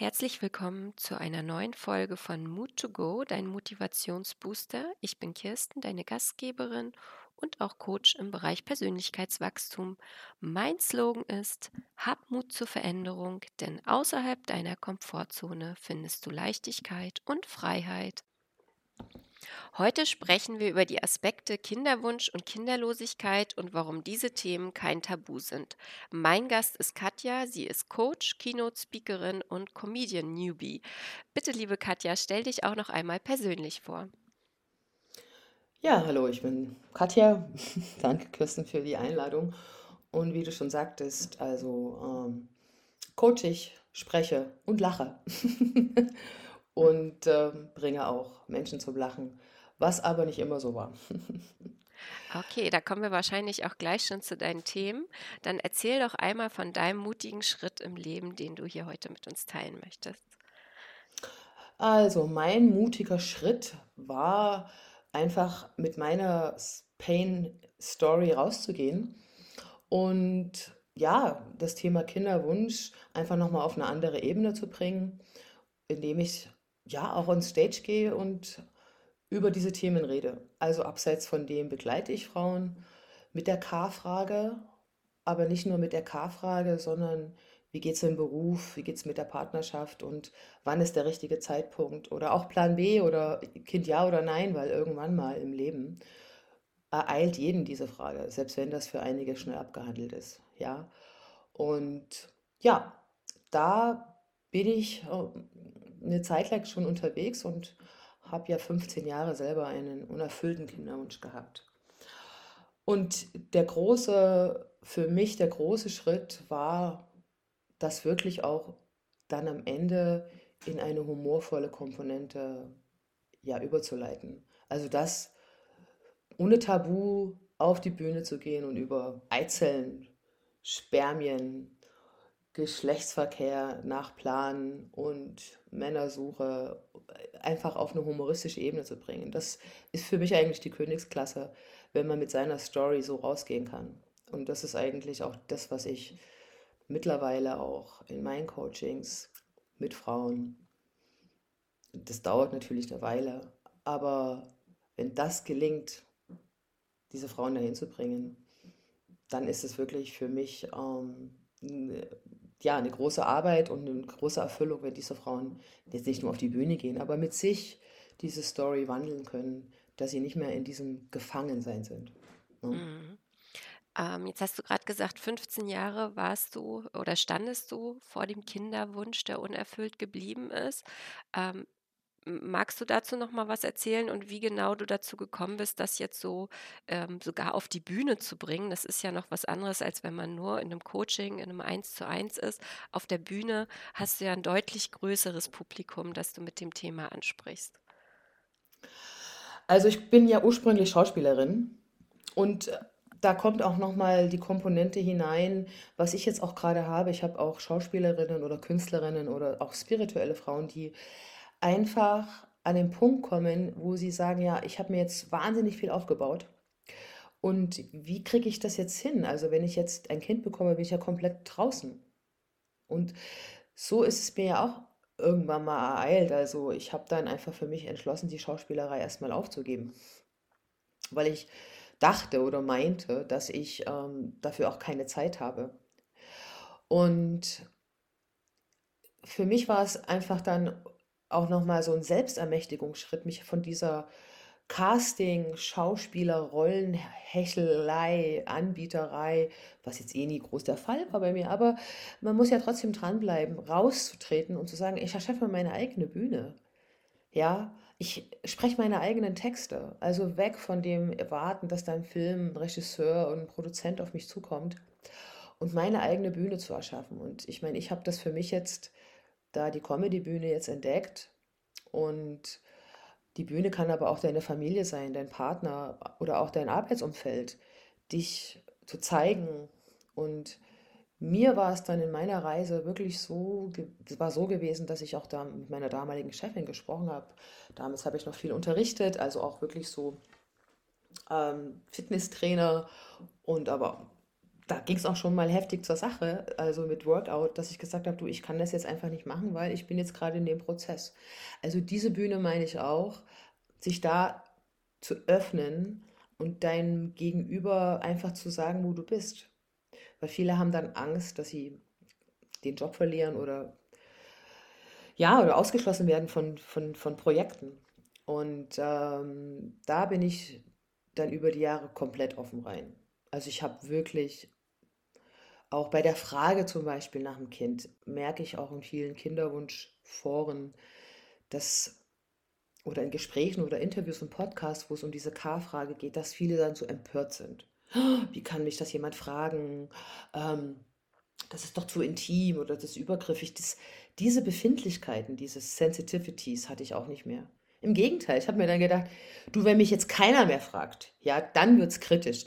Herzlich willkommen zu einer neuen Folge von Mood to Go, dein Motivationsbooster. Ich bin Kirsten, deine Gastgeberin und auch Coach im Bereich Persönlichkeitswachstum. Mein Slogan ist, hab Mut zur Veränderung, denn außerhalb deiner Komfortzone findest du Leichtigkeit und Freiheit. Heute sprechen wir über die Aspekte Kinderwunsch und Kinderlosigkeit und warum diese Themen kein Tabu sind. Mein Gast ist Katja, sie ist Coach, Keynote-Speakerin und Comedian-Newbie. Bitte, liebe Katja, stell dich auch noch einmal persönlich vor. Ja, hallo, ich bin Katja. Danke, Kirsten, für die Einladung. Und wie du schon sagtest, also ähm, coach ich, spreche und lache. und äh, bringe auch Menschen zum Lachen, was aber nicht immer so war. Okay, da kommen wir wahrscheinlich auch gleich schon zu deinen Themen. Dann erzähl doch einmal von deinem mutigen Schritt im Leben, den du hier heute mit uns teilen möchtest. Also, mein mutiger Schritt war einfach mit meiner Pain Story rauszugehen und ja, das Thema Kinderwunsch einfach nochmal auf eine andere Ebene zu bringen, indem ich ja auch on Stage gehe und über diese Themen rede. Also abseits von dem begleite ich Frauen mit der K-Frage, aber nicht nur mit der K-Frage, sondern wie geht es im Beruf, wie geht es mit der Partnerschaft und wann ist der richtige Zeitpunkt oder auch Plan B oder Kind ja oder nein, weil irgendwann mal im Leben ereilt jeden diese Frage, selbst wenn das für einige schnell abgehandelt ist. Ja, und ja, da bin ich eine Zeit lang schon unterwegs und habe ja 15 Jahre selber einen unerfüllten Kinderwunsch gehabt. Und der große, für mich der große Schritt war, das wirklich auch dann am Ende in eine humorvolle Komponente ja, überzuleiten. Also das ohne Tabu auf die Bühne zu gehen und über Eizellen, Spermien, Geschlechtsverkehr nach Plan und Männersuche einfach auf eine humoristische Ebene zu bringen. Das ist für mich eigentlich die Königsklasse, wenn man mit seiner Story so rausgehen kann. Und das ist eigentlich auch das, was ich mittlerweile auch in meinen Coachings mit Frauen, das dauert natürlich eine Weile, aber wenn das gelingt, diese Frauen dahin zu bringen, dann ist es wirklich für mich ähm, ja, eine große Arbeit und eine große Erfüllung, wenn diese Frauen jetzt nicht nur auf die Bühne gehen, aber mit sich diese Story wandeln können, dass sie nicht mehr in diesem Gefangensein sind. Ne? Mhm. Ähm, jetzt hast du gerade gesagt, 15 Jahre warst du oder standest du vor dem Kinderwunsch, der unerfüllt geblieben ist. Ähm, Magst du dazu noch mal was erzählen und wie genau du dazu gekommen bist, das jetzt so ähm, sogar auf die Bühne zu bringen? Das ist ja noch was anderes, als wenn man nur in einem Coaching, in einem Eins zu eins ist. Auf der Bühne hast du ja ein deutlich größeres Publikum, das du mit dem Thema ansprichst. Also ich bin ja ursprünglich Schauspielerin und da kommt auch noch mal die Komponente hinein, was ich jetzt auch gerade habe. Ich habe auch Schauspielerinnen oder Künstlerinnen oder auch spirituelle Frauen, die einfach an den Punkt kommen, wo sie sagen, ja, ich habe mir jetzt wahnsinnig viel aufgebaut. Und wie kriege ich das jetzt hin? Also wenn ich jetzt ein Kind bekomme, bin ich ja komplett draußen. Und so ist es mir ja auch irgendwann mal ereilt. Also ich habe dann einfach für mich entschlossen, die Schauspielerei erstmal aufzugeben. Weil ich dachte oder meinte, dass ich ähm, dafür auch keine Zeit habe. Und für mich war es einfach dann auch nochmal so ein Selbstermächtigungsschritt, mich von dieser Casting, Schauspieler, Rollenhechelei, Anbieterei, was jetzt eh nie groß der Fall war bei mir, aber man muss ja trotzdem dranbleiben, rauszutreten und zu sagen, ich erschaffe meine eigene Bühne. Ja, ich spreche meine eigenen Texte. Also weg von dem Erwarten, dass da ein Film, Regisseur und Produzent auf mich zukommt und meine eigene Bühne zu erschaffen. Und ich meine, ich habe das für mich jetzt da die Comedy-Bühne jetzt entdeckt und die Bühne kann aber auch deine Familie sein, dein Partner oder auch dein Arbeitsumfeld, dich zu zeigen. Und mir war es dann in meiner Reise wirklich so, es war so gewesen, dass ich auch da mit meiner damaligen Chefin gesprochen habe. Damals habe ich noch viel unterrichtet, also auch wirklich so ähm, Fitnesstrainer und aber da ging es auch schon mal heftig zur Sache, also mit Workout, dass ich gesagt habe, du, ich kann das jetzt einfach nicht machen, weil ich bin jetzt gerade in dem Prozess. Also diese Bühne meine ich auch, sich da zu öffnen und deinem Gegenüber einfach zu sagen, wo du bist. Weil viele haben dann Angst, dass sie den Job verlieren oder ja, oder ausgeschlossen werden von, von, von Projekten. Und ähm, da bin ich dann über die Jahre komplett offen rein. Also ich habe wirklich, auch bei der Frage zum Beispiel nach dem Kind, merke ich auch in vielen Kinderwunschforen, dass oder in Gesprächen oder Interviews und Podcasts, wo es um diese K-Frage geht, dass viele dann so empört sind. Wie kann mich das jemand fragen? Ähm, das ist doch zu intim oder das ist übergriffig. Das, diese Befindlichkeiten, diese Sensitivities hatte ich auch nicht mehr. Im Gegenteil, ich habe mir dann gedacht, du, wenn mich jetzt keiner mehr fragt, ja, dann wird es kritisch.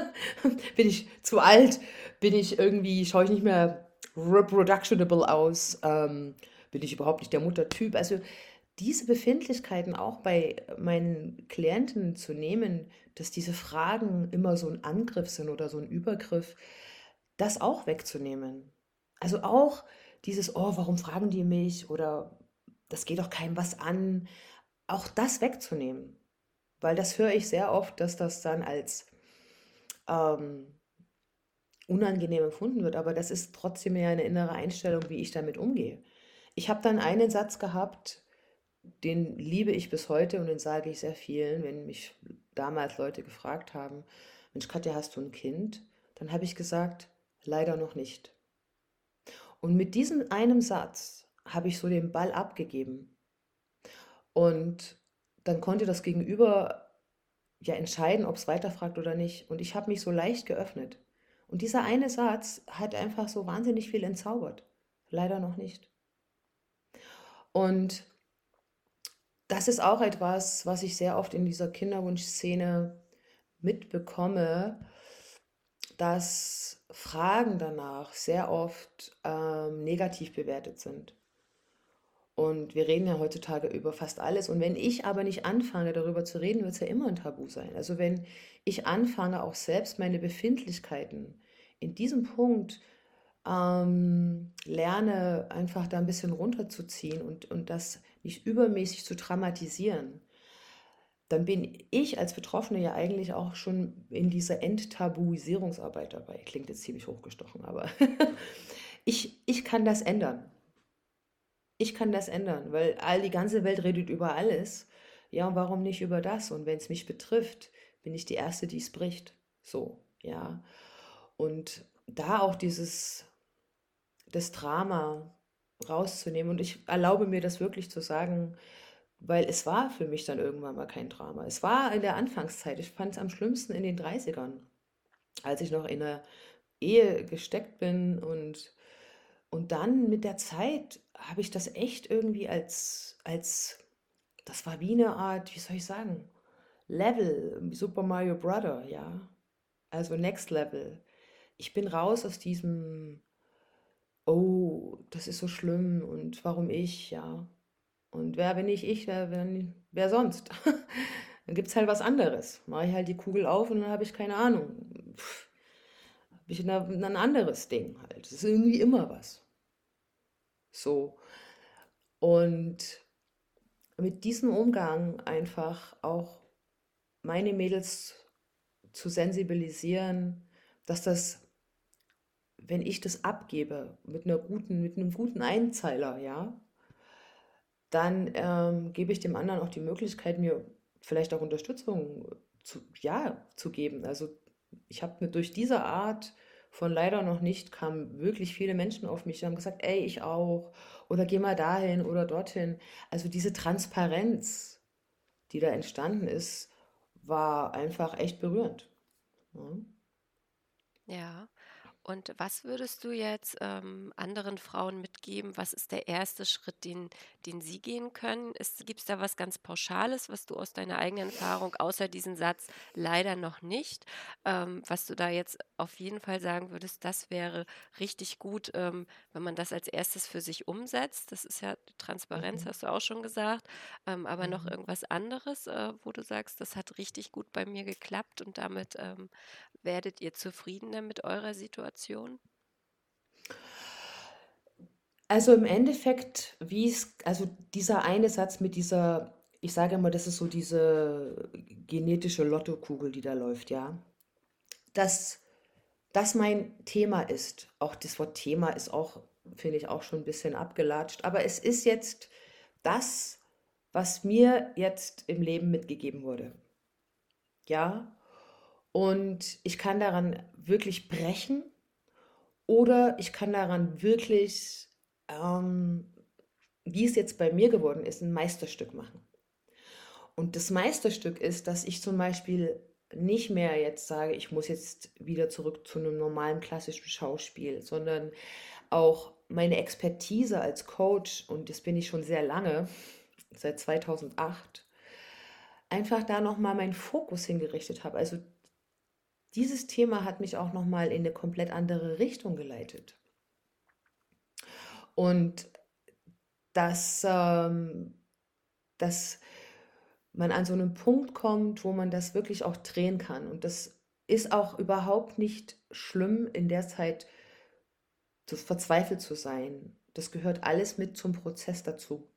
bin ich zu alt? Bin ich irgendwie, schaue ich nicht mehr reproductionable aus? Ähm, bin ich überhaupt nicht der Muttertyp? Also diese Befindlichkeiten auch bei meinen Klienten zu nehmen, dass diese Fragen immer so ein Angriff sind oder so ein Übergriff, das auch wegzunehmen. Also auch dieses, oh, warum fragen die mich oder das geht doch keinem was an, auch das wegzunehmen. Weil das höre ich sehr oft, dass das dann als ähm, unangenehm empfunden wird, aber das ist trotzdem ja eine innere Einstellung, wie ich damit umgehe. Ich habe dann einen Satz gehabt, den liebe ich bis heute und den sage ich sehr vielen, wenn mich damals Leute gefragt haben, Mensch, Katja, hast du ein Kind? Dann habe ich gesagt, leider noch nicht. Und mit diesem einem Satz habe ich so den Ball abgegeben. Und dann konnte das Gegenüber ja entscheiden, ob es weiterfragt oder nicht. Und ich habe mich so leicht geöffnet. Und dieser eine Satz hat einfach so wahnsinnig viel entzaubert. Leider noch nicht. Und das ist auch etwas, was ich sehr oft in dieser Kinderwunschszene mitbekomme, dass Fragen danach sehr oft ähm, negativ bewertet sind. Und wir reden ja heutzutage über fast alles. Und wenn ich aber nicht anfange, darüber zu reden, wird es ja immer ein Tabu sein. Also wenn ich anfange, auch selbst meine Befindlichkeiten in diesem Punkt ähm, lerne, einfach da ein bisschen runterzuziehen und, und das nicht übermäßig zu dramatisieren, dann bin ich als Betroffene ja eigentlich auch schon in dieser Enttabuisierungsarbeit dabei. Klingt jetzt ziemlich hochgestochen, aber ich, ich kann das ändern. Ich kann das ändern, weil all die ganze Welt redet über alles. Ja, und warum nicht über das? Und wenn es mich betrifft, bin ich die Erste, die es bricht. So, ja. Und da auch dieses, das Drama rauszunehmen. Und ich erlaube mir das wirklich zu sagen, weil es war für mich dann irgendwann mal kein Drama. Es war in der Anfangszeit, ich fand es am schlimmsten in den 30ern, als ich noch in einer Ehe gesteckt bin und, und dann mit der Zeit habe ich das echt irgendwie als, als, das war wie eine Art, wie soll ich sagen, Level, Super Mario Brother, ja. Also Next Level. Ich bin raus aus diesem oh, das ist so schlimm und warum ich, ja. Und wer bin ich ich, wer, wer, wer sonst? dann gibt es halt was anderes. Mache ich halt die Kugel auf und dann habe ich keine Ahnung. Habe ich ein, anderes Ding halt. Es ist irgendwie immer was. So. Und mit diesem Umgang einfach auch meine Mädels zu sensibilisieren, dass das wenn ich das abgebe mit einer guten, mit einem guten Einzeiler, ja, dann ähm, gebe ich dem anderen auch die Möglichkeit, mir vielleicht auch Unterstützung zu, ja, zu geben. Also ich habe mir durch diese Art von leider noch nicht kamen wirklich viele Menschen auf mich, die haben gesagt, ey, ich auch oder geh mal dahin oder dorthin. Also diese Transparenz, die da entstanden ist, war einfach echt berührend. Ja. ja. Und was würdest du jetzt ähm, anderen Frauen mitgeben? Was ist der erste Schritt, den, den sie gehen können? Gibt es da was ganz Pauschales, was du aus deiner eigenen Erfahrung, außer diesen Satz leider noch nicht, ähm, was du da jetzt auf jeden Fall sagen würdest, das wäre richtig gut, ähm, wenn man das als erstes für sich umsetzt. Das ist ja Transparenz, Mhm. hast du auch schon gesagt. Ähm, aber noch Mhm. irgendwas anderes, äh, wo du sagst, das hat richtig gut bei mir geklappt und damit ähm, werdet ihr zufriedener mit eurer Situation? Also im Endeffekt, wie es, also dieser eine Satz mit dieser, ich sage immer, das ist so diese genetische Lottokugel, die da läuft, ja. Dass das mein Thema ist. Auch das Wort Thema ist auch, finde ich, auch schon ein bisschen abgelatscht. Aber es ist jetzt das, was mir jetzt im Leben mitgegeben wurde. Ja. Und ich kann daran wirklich brechen oder ich kann daran wirklich, ähm, wie es jetzt bei mir geworden ist, ein Meisterstück machen. Und das Meisterstück ist, dass ich zum Beispiel nicht mehr jetzt sage, ich muss jetzt wieder zurück zu einem normalen klassischen Schauspiel, sondern auch meine Expertise als Coach, und das bin ich schon sehr lange, seit 2008, einfach da nochmal meinen Fokus hingerichtet habe. Also dieses Thema hat mich auch nochmal in eine komplett andere Richtung geleitet. Und dass, ähm, dass man an so einen Punkt kommt, wo man das wirklich auch drehen kann. Und das ist auch überhaupt nicht schlimm, in der Zeit verzweifelt zu sein. Das gehört alles mit zum Prozess dazu.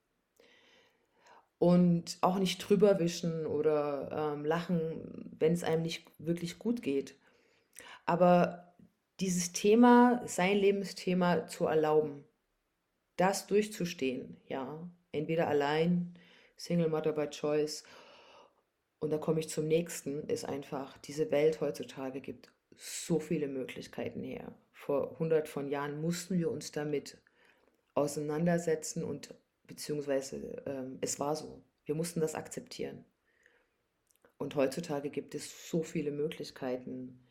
Und auch nicht drüber wischen oder ähm, lachen, wenn es einem nicht wirklich gut geht. Aber dieses Thema, sein Lebensthema zu erlauben, das durchzustehen, ja, entweder allein, Single Mother by Choice, und da komme ich zum nächsten, ist einfach, diese Welt heutzutage gibt so viele Möglichkeiten her. Vor hundert von Jahren mussten wir uns damit auseinandersetzen und beziehungsweise ähm, es war so. Wir mussten das akzeptieren. Und heutzutage gibt es so viele Möglichkeiten,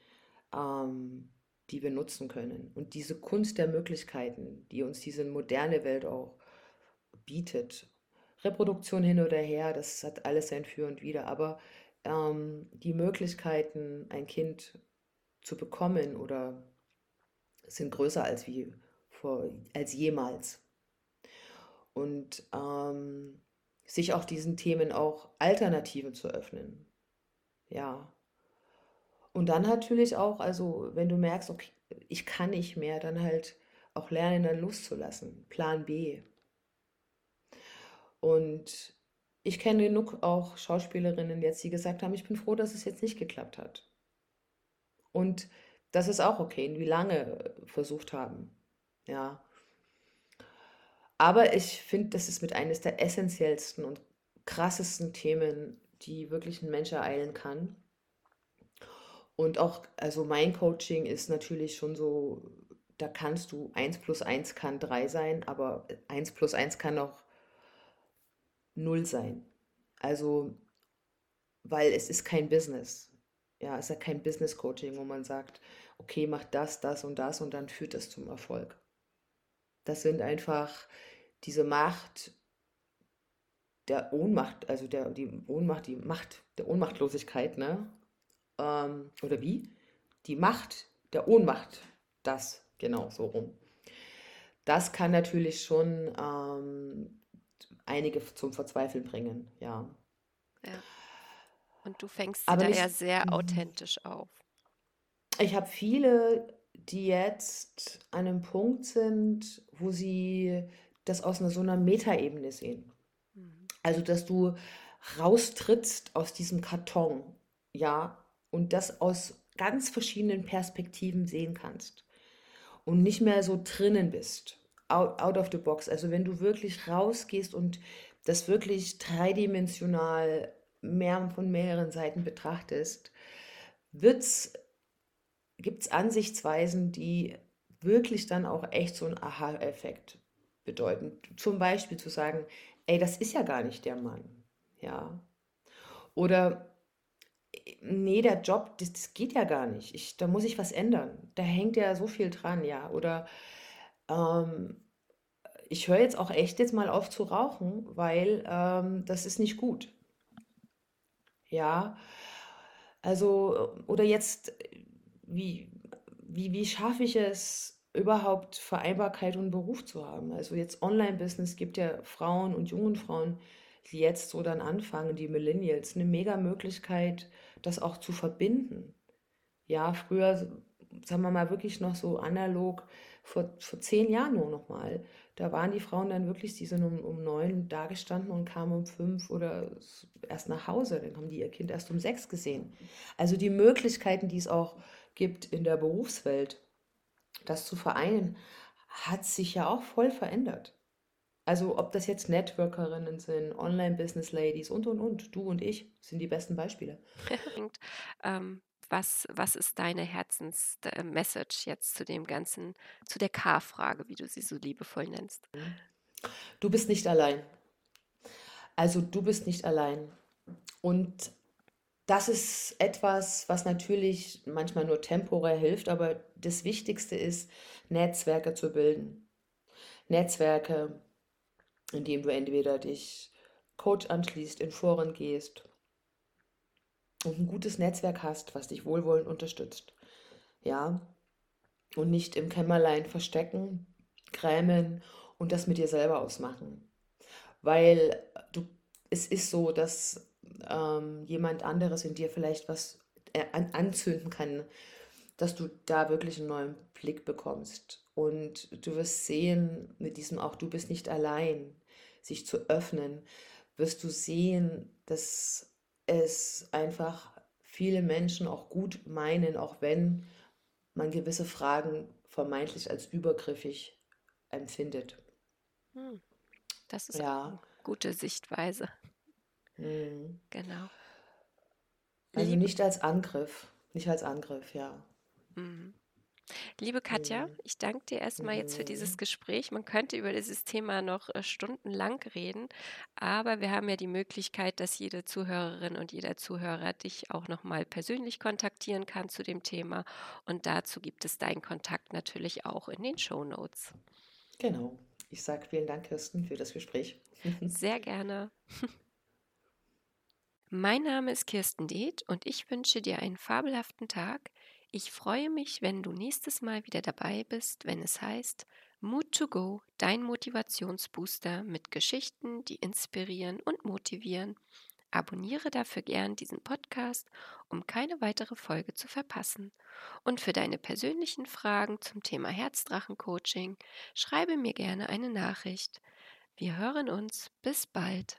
ähm, die wir nutzen können. Und diese Kunst der Möglichkeiten, die uns diese moderne Welt auch bietet, Reproduktion hin oder her, das hat alles sein Für und Wider, aber ähm, die Möglichkeiten, ein Kind zu bekommen oder sind größer als wie vor, als jemals. Und ähm, sich auch diesen Themen auch Alternativen zu öffnen. Ja, und dann natürlich auch, also wenn du merkst, okay, ich kann nicht mehr, dann halt auch lernen, dann loszulassen. Plan B. Und ich kenne genug auch Schauspielerinnen jetzt, die gesagt haben, ich bin froh, dass es jetzt nicht geklappt hat. Und das ist auch okay, wie lange versucht haben. Ja. Aber ich finde, das ist mit eines der essentiellsten und krassesten Themen, die wirklich ein Mensch ereilen kann. Und auch, also mein Coaching ist natürlich schon so, da kannst du eins plus eins kann 3 sein, aber eins plus eins kann auch null sein. Also, weil es ist kein Business. Ja, es ist ja kein Business Coaching, wo man sagt, okay, mach das, das und das und dann führt das zum Erfolg. Das sind einfach diese Macht der Ohnmacht, also der, die Ohnmacht, die Macht der Ohnmachtlosigkeit, ne? Ähm, oder wie? Die Macht der Ohnmacht, das, genau, so rum. Das kann natürlich schon ähm, einige zum Verzweifeln bringen, ja. Ja. Und du fängst sie Aber da nicht, ja sehr mhm. authentisch auf. ich habe viele, die jetzt an einem Punkt sind, wo sie das aus einer so einer Metaebene sehen. Mhm. Also, dass du raustrittst aus diesem Karton, ja, und das aus ganz verschiedenen Perspektiven sehen kannst und nicht mehr so drinnen bist, out, out of the box. Also wenn du wirklich rausgehst und das wirklich dreidimensional mehr von mehreren Seiten betrachtest, gibt es Ansichtsweisen, die wirklich dann auch echt so einen Aha-Effekt bedeuten. Zum Beispiel zu sagen, ey, das ist ja gar nicht der Mann. Ja. Oder nee, der Job, das, das geht ja gar nicht. Ich, da muss ich was ändern. Da hängt ja so viel dran, ja. Oder ähm, ich höre jetzt auch echt jetzt mal auf zu rauchen, weil ähm, das ist nicht gut. Ja, also, oder jetzt, wie, wie, wie schaffe ich es, überhaupt Vereinbarkeit und Beruf zu haben? Also jetzt Online-Business gibt ja Frauen und jungen Frauen, die jetzt so dann anfangen, die Millennials, eine mega Möglichkeit, das auch zu verbinden. Ja, früher, sagen wir mal, wirklich noch so analog, vor, vor zehn Jahren nur noch mal. Da waren die Frauen dann wirklich, die sind um, um neun da gestanden und kamen um fünf oder erst nach Hause. Dann haben die ihr Kind erst um sechs gesehen. Also die Möglichkeiten, die es auch gibt in der Berufswelt, das zu vereinen, hat sich ja auch voll verändert. Also ob das jetzt Networkerinnen sind, Online-Business-Ladies und, und, und, du und ich sind die besten Beispiele. Ähm, was, was ist deine Herzensmessage jetzt zu dem Ganzen, zu der K-Frage, wie du sie so liebevoll nennst? Du bist nicht allein. Also du bist nicht allein. Und das ist etwas, was natürlich manchmal nur temporär hilft, aber das Wichtigste ist, Netzwerke zu bilden. Netzwerke, in denen du entweder dich Coach anschließt, in Foren gehst und ein gutes Netzwerk hast, was dich wohlwollend unterstützt. Ja, und nicht im Kämmerlein verstecken, grämen und das mit dir selber ausmachen. Weil du, es ist so, dass ähm, jemand anderes in dir vielleicht was äh, an, anzünden kann, dass du da wirklich einen neuen Blick bekommst. Und du wirst sehen, mit diesem auch du bist nicht allein, sich zu öffnen, wirst du sehen, dass es einfach viele Menschen auch gut meinen, auch wenn man gewisse Fragen vermeintlich als übergriffig empfindet. Hm, das ist Ja, eine gute Sichtweise. mhm. Genau. Also Liebe, nicht als Angriff, nicht als Angriff, ja. mhm. Liebe Katja, ich danke dir erstmal jetzt für dieses Mhm. Gespräch. Man könnte über dieses Thema noch äh, stundenlang reden, aber wir haben ja die Möglichkeit, dass jede Zuhörerin und jeder Zuhörer dich auch nochmal persönlich kontaktieren kann zu dem Thema. Und dazu gibt es deinen Kontakt natürlich auch in den Show Notes. Genau. Ich sage vielen Dank, Kirsten, für das Gespräch. Sehr gerne. Mein Name ist Kirsten Deeth und ich wünsche dir einen fabelhaften Tag. Ich freue mich, wenn du nächstes Mal wieder dabei bist, wenn es heißt Mood to Go, dein Motivationsbooster mit Geschichten, die inspirieren und motivieren. Abonniere dafür gern diesen Podcast, um keine weitere Folge zu verpassen. Und für deine persönlichen Fragen zum Thema Herzdrachen-Coaching schreibe mir gerne eine Nachricht. Wir hören uns. Bis bald.